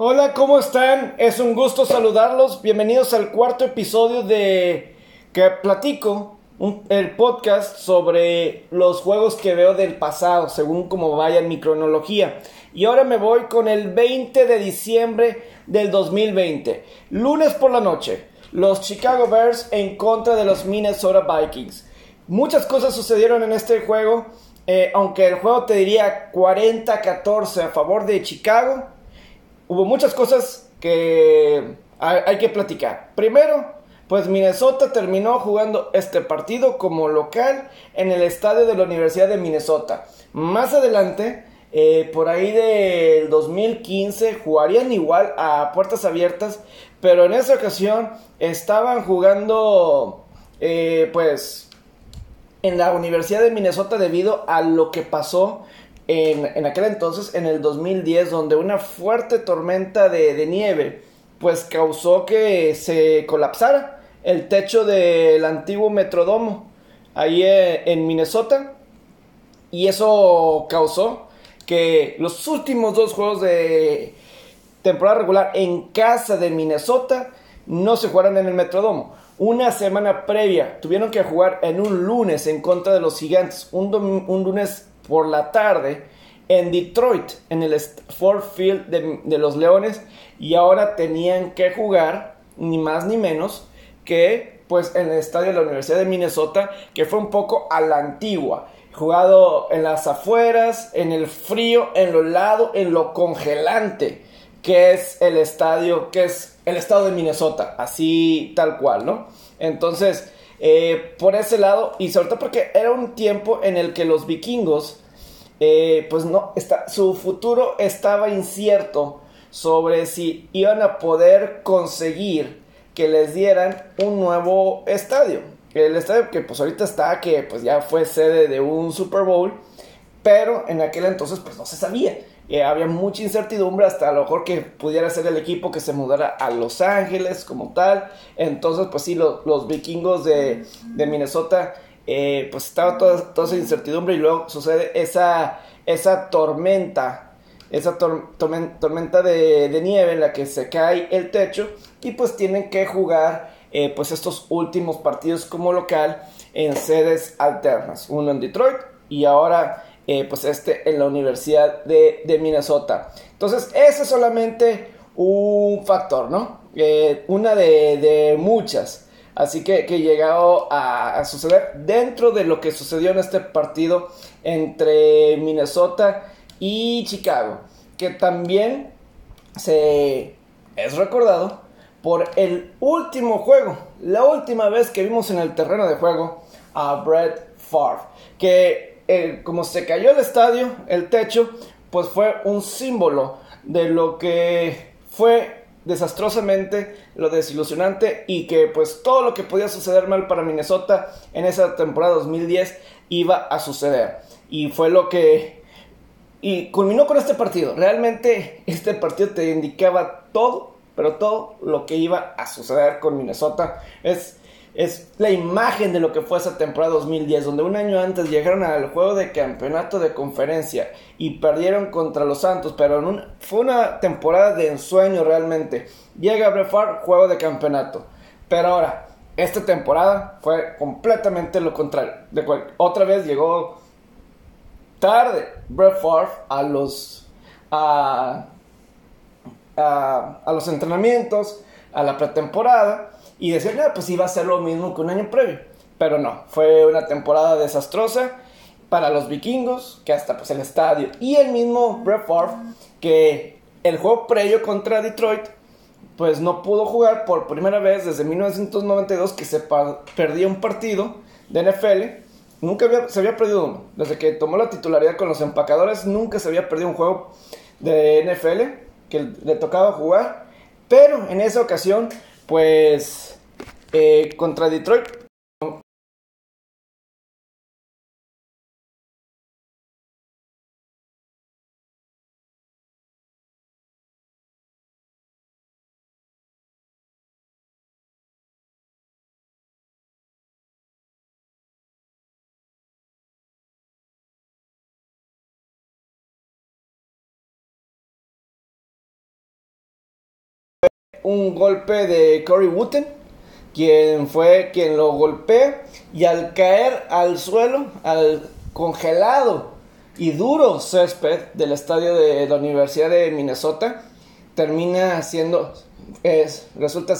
Hola, ¿cómo están? Es un gusto saludarlos. Bienvenidos al cuarto episodio de que platico el podcast sobre los juegos que veo del pasado, según como vaya en mi cronología. Y ahora me voy con el 20 de diciembre del 2020, lunes por la noche. Los Chicago Bears en contra de los Minnesota Vikings. Muchas cosas sucedieron en este juego, eh, aunque el juego te diría 40-14 a favor de Chicago hubo muchas cosas que hay, que platicar. Primero, pues Minnesota terminó jugando este partido como local en el estadio de la Universidad de Minnesota. Más adelante, eh, por ahí del 2015, jugarían igual a puertas abiertas, pero en esa ocasión estaban jugando, eh, pues, en la Universidad de Minnesota debido a lo que pasó en, aquel entonces, en el 2010, donde una fuerte tormenta de, de nieve pues causó que se colapsara el techo del antiguo Metrodomo ahí eh, en Minnesota y eso causó que los últimos dos juegos de temporada regular en casa de Minnesota no se jugaran en el Metrodomo. Una semana previa tuvieron que jugar en un lunes en contra de los gigantes, un, un lunes por la tarde en Detroit, en el Ford Field de, los Leones, y ahora tenían que jugar ni más ni menos que pues en el estadio de la Universidad de Minnesota, que fue un poco a la antigua, jugado en las afueras, en el frío, en lo helado, en lo congelante, que es el estadio, que es el estado de Minnesota, así tal cual, ¿no? Entonces, eh, por ese lado, y sobre todo porque era un tiempo en el que los vikingos, eh, pues no, está, su futuro estaba incierto sobre si iban a poder conseguir que les dieran un nuevo estadio. El estadio que pues ahorita está, que pues ya fue sede de un Super Bowl, pero en aquel entonces pues no se sabía. Eh, había mucha incertidumbre hasta a lo mejor que pudiera ser el equipo que se mudara a Los Ángeles como tal. Entonces pues sí, lo- los vikingos de, de Minnesota eh, pues estaba toda, toda esa incertidumbre y luego sucede esa, esa tormenta esa tor- tormen- tormenta de, de nieve en la que se cae el techo y pues tienen que jugar eh, pues estos últimos partidos como local en sedes alternas, uno en Detroit y ahora eh, pues este en la Universidad de, Minnesota. Entonces ese es solamente un factor, ¿no? Eh, una de, de muchas. Así que, que llegado a, a suceder dentro de lo que sucedió en este partido entre Minnesota y Chicago, que también se es recordado por el último juego, la última vez que vimos en el terreno de juego a Brett Favre, que como se cayó el estadio, el techo, pues fue un símbolo de lo que fue desastrosamente lo desilusionante y que pues todo lo que podía suceder mal para Minnesota en esa temporada 2010 iba a suceder y fue lo que y culminó con este partido. Realmente este partido te indicaba todo, pero todo lo que iba a suceder con Minnesota. Es, es la imagen de lo que fue esa temporada 2010, donde un año antes llegaron al juego de campeonato de conferencia y perdieron contra los Santos, pero fue una temporada de ensueño realmente. Llega Brett Favre, juego de campeonato. Pero ahora, esta temporada fue completamente lo contrario. De cual- otra vez llegó tarde Brett a los a, a, a los entrenamientos, a la pretemporada y decían, "No, pues iba a ser lo mismo que un año previo. Pero no, fue una temporada desastrosa para los vikingos, que hasta pues el estadio y el mismo Brett Favre, que el juego previo contra Detroit, pues no pudo jugar por primera vez desde 1992 que se perdía un partido de NFL. Nunca había, se había perdido uno. Desde que tomó la titularidad con los empacadores, nunca se había perdido un juego de NFL que le tocaba jugar. Pero en esa ocasión, pues eh, contra Detroit un golpe de Corey Wooten, quien fue quien lo golpea y al caer al suelo, al congelado y duro césped del estadio de la Universidad de Minnesota, termina siendo, es, resulta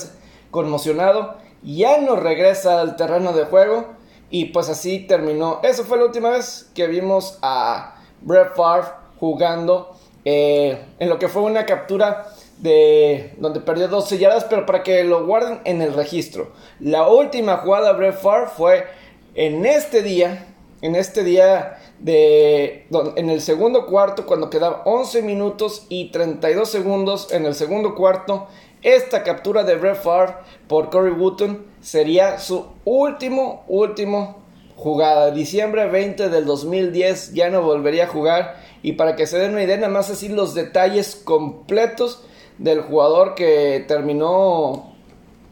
conmocionado, ya no regresa al terreno de juego y pues así terminó. Esa fue la última vez que vimos a Brett Favre jugando eh, en lo que fue una captura de donde perdió dos selladas, pero para que lo guarden en el registro. La última jugada de Brett fue en este día, en este día de en el segundo cuarto cuando quedaba 11 minutos y 32 segundos en el segundo cuarto esta captura de Brett Favre por Corey Wooten sería su último último jugada diciembre 20 del 2010 ya no volvería a jugar y para que se den una idea nada más así los detalles completos del jugador que terminó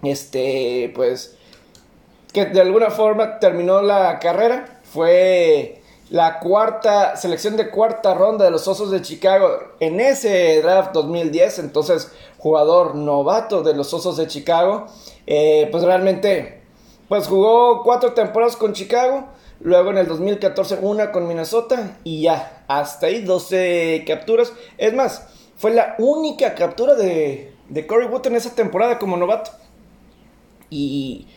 este pues que de alguna forma terminó la carrera fue la cuarta selección de cuarta ronda de los Osos de Chicago en ese draft 2010, entonces jugador novato de los Osos de Chicago, eh, pues realmente pues jugó cuatro temporadas con Chicago, luego en el 2014 una con Minnesota y ya, hasta ahí 12 capturas, es más, fue la única captura de, de Corey Wood en esa temporada como novato. Y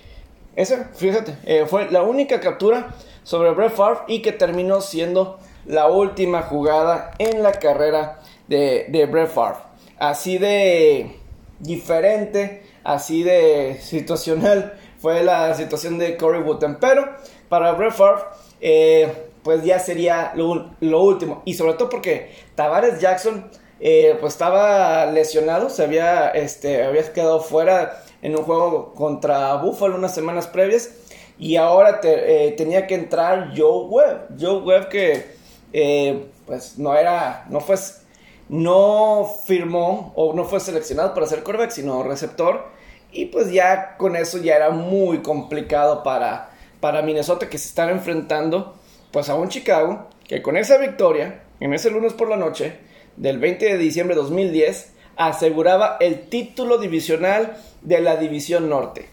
esa, fíjate, eh, fue la única captura sobre Brett Favre y que terminó siendo la última jugada en la carrera de, de Brett Favre. Así de diferente, así de situacional fue la situación de Corey Wooten. Pero para Brett Favre, eh, pues ya sería lo, último. Y sobre todo porque Tavares Jackson eh, pues estaba lesionado, se había, este, había quedado fuera en un juego contra Buffalo unas semanas previas y ahora eh, tenía que entrar Joe Webb. Joe Webb que eh, pues no era, no fue, no firmó o no fue seleccionado para ser quarterback, sino receptor. Y pues ya con eso ya era muy complicado para, para Minnesota que se estaba enfrentando pues a un Chicago que con esa victoria, en ese lunes por la noche del 20 de diciembre de 2010, aseguraba el título divisional de la División Norte.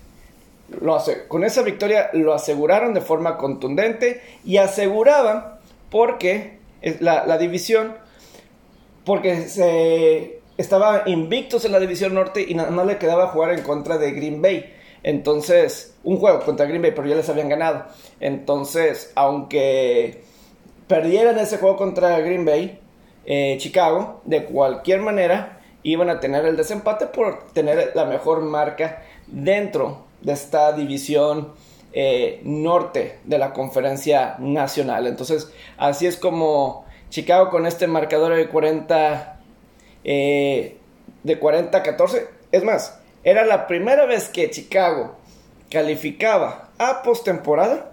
Con esa victoria lo aseguraron de forma contundente y aseguraban porque la, la división, porque se estaba invictos en la división norte y nada más le quedaba jugar en contra de Green Bay. Entonces, un juego contra Green Bay, pero ya les habían ganado. Entonces, aunque perdieran ese juego contra Green Bay, eh, Chicago, de cualquier manera, iban a tener el desempate por tener la mejor marca dentro de esta división eh, norte de la conferencia nacional. Entonces, así es como Chicago con este marcador de 40, eh, de 40-14, es más, era la primera vez que Chicago calificaba a postemporada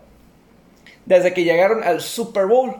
desde que llegaron al Super Bowl,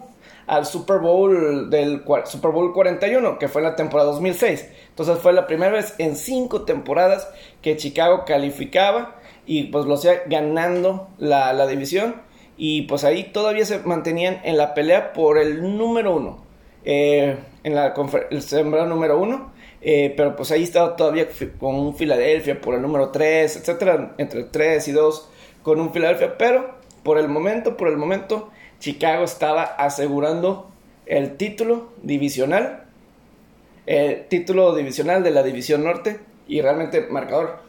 al Super Bowl del Super Bowl 41, que fue la temporada 2006. Entonces fue la primera vez en cinco temporadas que Chicago calificaba y pues lo hacía ganando la, división. Y pues ahí todavía se mantenían en la pelea por el número uno, eh, en la el sembrado número uno, eh, pero pues ahí estaba todavía con un Filadelfia por el número 3, etcétera, entre 3 y 2 con un Filadelfia, pero por el momento, por el momento, Chicago estaba asegurando el título divisional, el título divisional de la División Norte y realmente marcador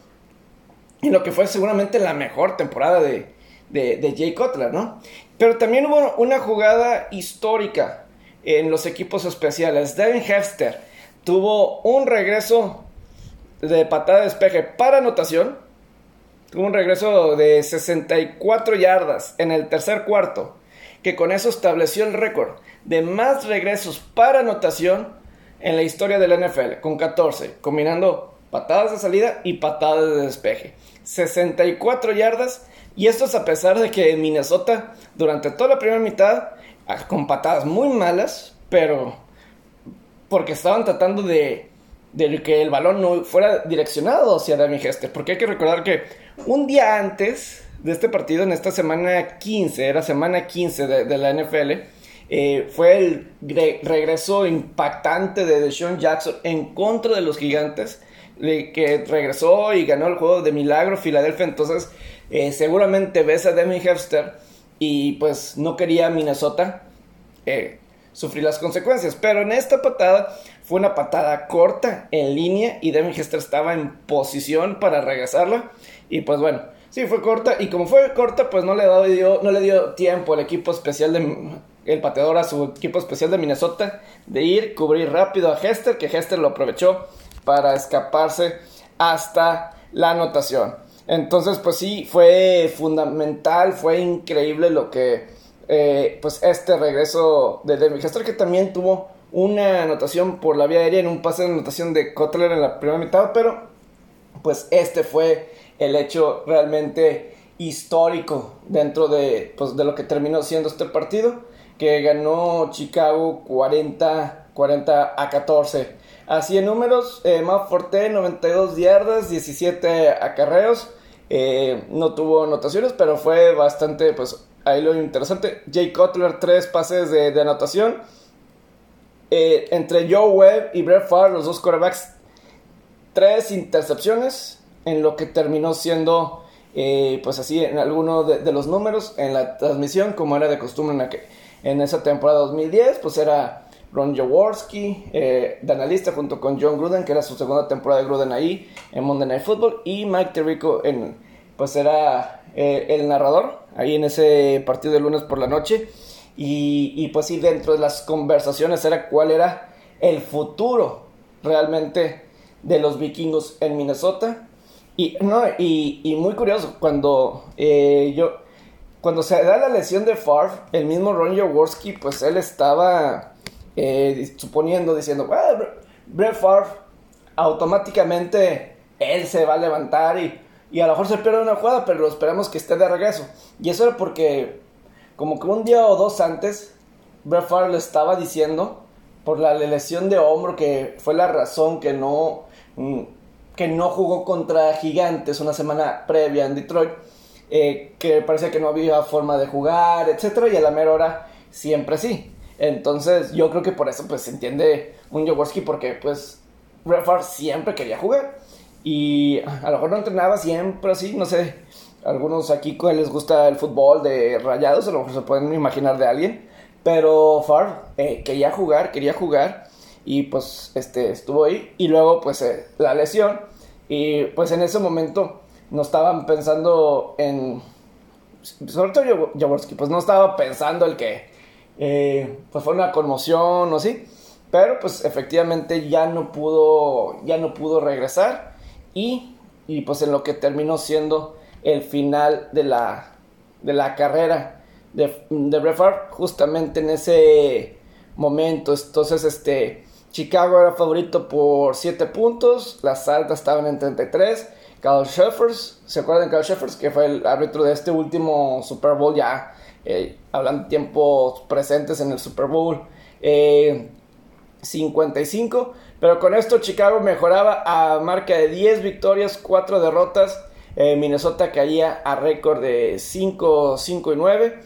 y lo que fue seguramente la mejor temporada de, de, Jay Cutler, ¿no? Pero también hubo una jugada histórica en los equipos especiales. Devin Hester tuvo un regreso de patada de despeje para anotación. Tuvo un regreso de 64 yardas en el tercer cuarto, que con eso estableció el récord de más regresos para anotación en la historia del NFL, con 14, combinando patadas de salida y patadas de despeje. 64 yardas. Y esto es a pesar de que Minnesota durante toda la primera mitad, ah, con patadas muy malas, pero porque estaban tratando de, que el balón no fuera direccionado hacia David Hester. Porque hay que recordar que un día antes de este partido, en esta semana 15, era semana 15 de, la NFL, Eh, fue el regreso impactante de Deshaun Jackson en contra de los gigantes, que regresó y ganó el juego de milagro Filadelfia. Entonces, eh, seguramente ves a Demi Hefster y pues no quería Minnesota eh, sufrir las consecuencias. Pero en esta patada fue una patada corta en línea y Demi Hefster estaba en posición para regresarla. Y pues bueno, sí fue corta. Y como fue corta, pues no le dio, no le dio tiempo al equipo especial de el pateador a su equipo especial de Minnesota de ir, cubrir rápido a Hester, que Hester lo aprovechó para escaparse hasta la anotación. Entonces, pues sí, fue fundamental, fue increíble lo que, eh, pues este regreso de David Hester, que también tuvo una anotación por la vía aérea en un pase de anotación de Kotler en la primera mitad, pero pues este fue el hecho realmente histórico dentro de, pues, de lo que terminó siendo este partido que ganó Chicago 40, 40 a 14. Así en números, eh, Forte 92 yardas, 17 acarreos. Eh, no tuvo anotaciones, pero fue bastante, pues ahí lo interesante. Jay Cutler, 3 pases de, anotación. Eh, entre Joe Webb y Brett Favre, los dos quarterbacks, 3 intercepciones en lo que terminó siendo, eh, pues así, en alguno de, los números en la transmisión, como era de costumbre en, que en esa temporada 2010, pues era Ron Jaworski, eh, de analista junto con John Gruden, que era su segunda temporada de Gruden ahí en Monday Night Football, y Mike Tirico, en, pues era eh, el narrador ahí en ese partido de lunes por la noche. Y, y, pues sí, dentro de las conversaciones era cuál era el futuro realmente de los vikingos en Minnesota. Y, no, y, y muy curioso, cuando eh, yo cuando se da la lesión de Favre, el mismo Ron Jaworski, pues él estaba eh, suponiendo, diciendo, bueno, Brett Favre, automáticamente él se va a levantar y, y a lo mejor se pierde una jugada, pero esperamos que esté de regreso. Y eso era porque, como que un día o dos antes, Brett Favre le estaba diciendo, por la lesión de hombro, que fue la razón que no, mm, que no jugó contra Gigantes una semana previa en Detroit eh, que parecía que no había forma de jugar, etcétera, y a la mera hora siempre sí. Entonces, yo creo que por eso pues se entiende un Jaworski porque pues Brett siempre quería jugar y a lo mejor no entrenaba siempre así, no sé. Algunos aquí les gusta el fútbol de rayados, a lo mejor se pueden imaginar de alguien. Pero Favre eh, quería jugar, quería jugar. Y pues este, estuvo ahí. Y luego pues eh, la lesión. Y pues en ese momento no estaban pensando en. Sobre todo Jaworski, pues no estaba pensando el que eh, pues fue una conmoción o así. Pero pues efectivamente ya no pudo, ya no pudo regresar. Y, y pues en lo que terminó siendo el final de la, de la carrera de, de justamente en ese momento. Entonces, este, Chicago era favorito por 7 puntos, las altas estaban en 33 Carl Sheffers, ¿se acuerdan de Carl Sheffers? Que fue el árbitro de este último Super Bowl ya, eh, hablando de tiempos presentes en el Super Bowl 55. Eh, pero con esto Chicago mejoraba a marca de 10 victorias, 4 derrotas. Eh, Minnesota caía a récord de 5, 5 y 9.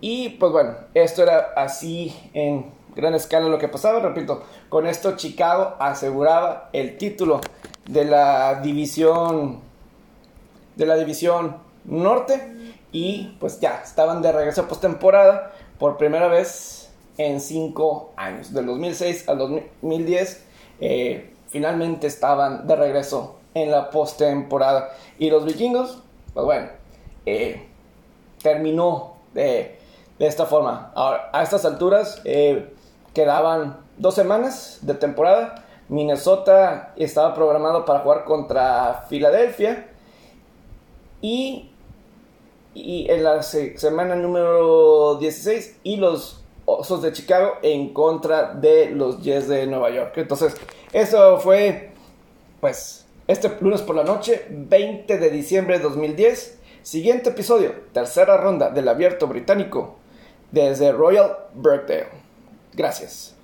Y pues bueno, esto era así en gran escala lo que pasaba. Repito, con esto Chicago aseguraba el título de la división de la división norte y pues ya estaban de regreso a postemporada por primera vez en cinco años del 2006 al 2010 eh, finalmente estaban de regreso en la postemporada y los vikingos pues bueno eh, terminó de, de, esta forma Ahora, a estas alturas eh, quedaban dos semanas de temporada Minnesota estaba programado para jugar contra Filadelfia. Y, en la semana número 16 y los Osos de Chicago en contra de los Jets de Nueva York. Entonces, eso fue, pues, este lunes por la noche, 20 de diciembre de 2010. Siguiente episodio, tercera ronda del abierto británico desde Royal Birkdale. Gracias.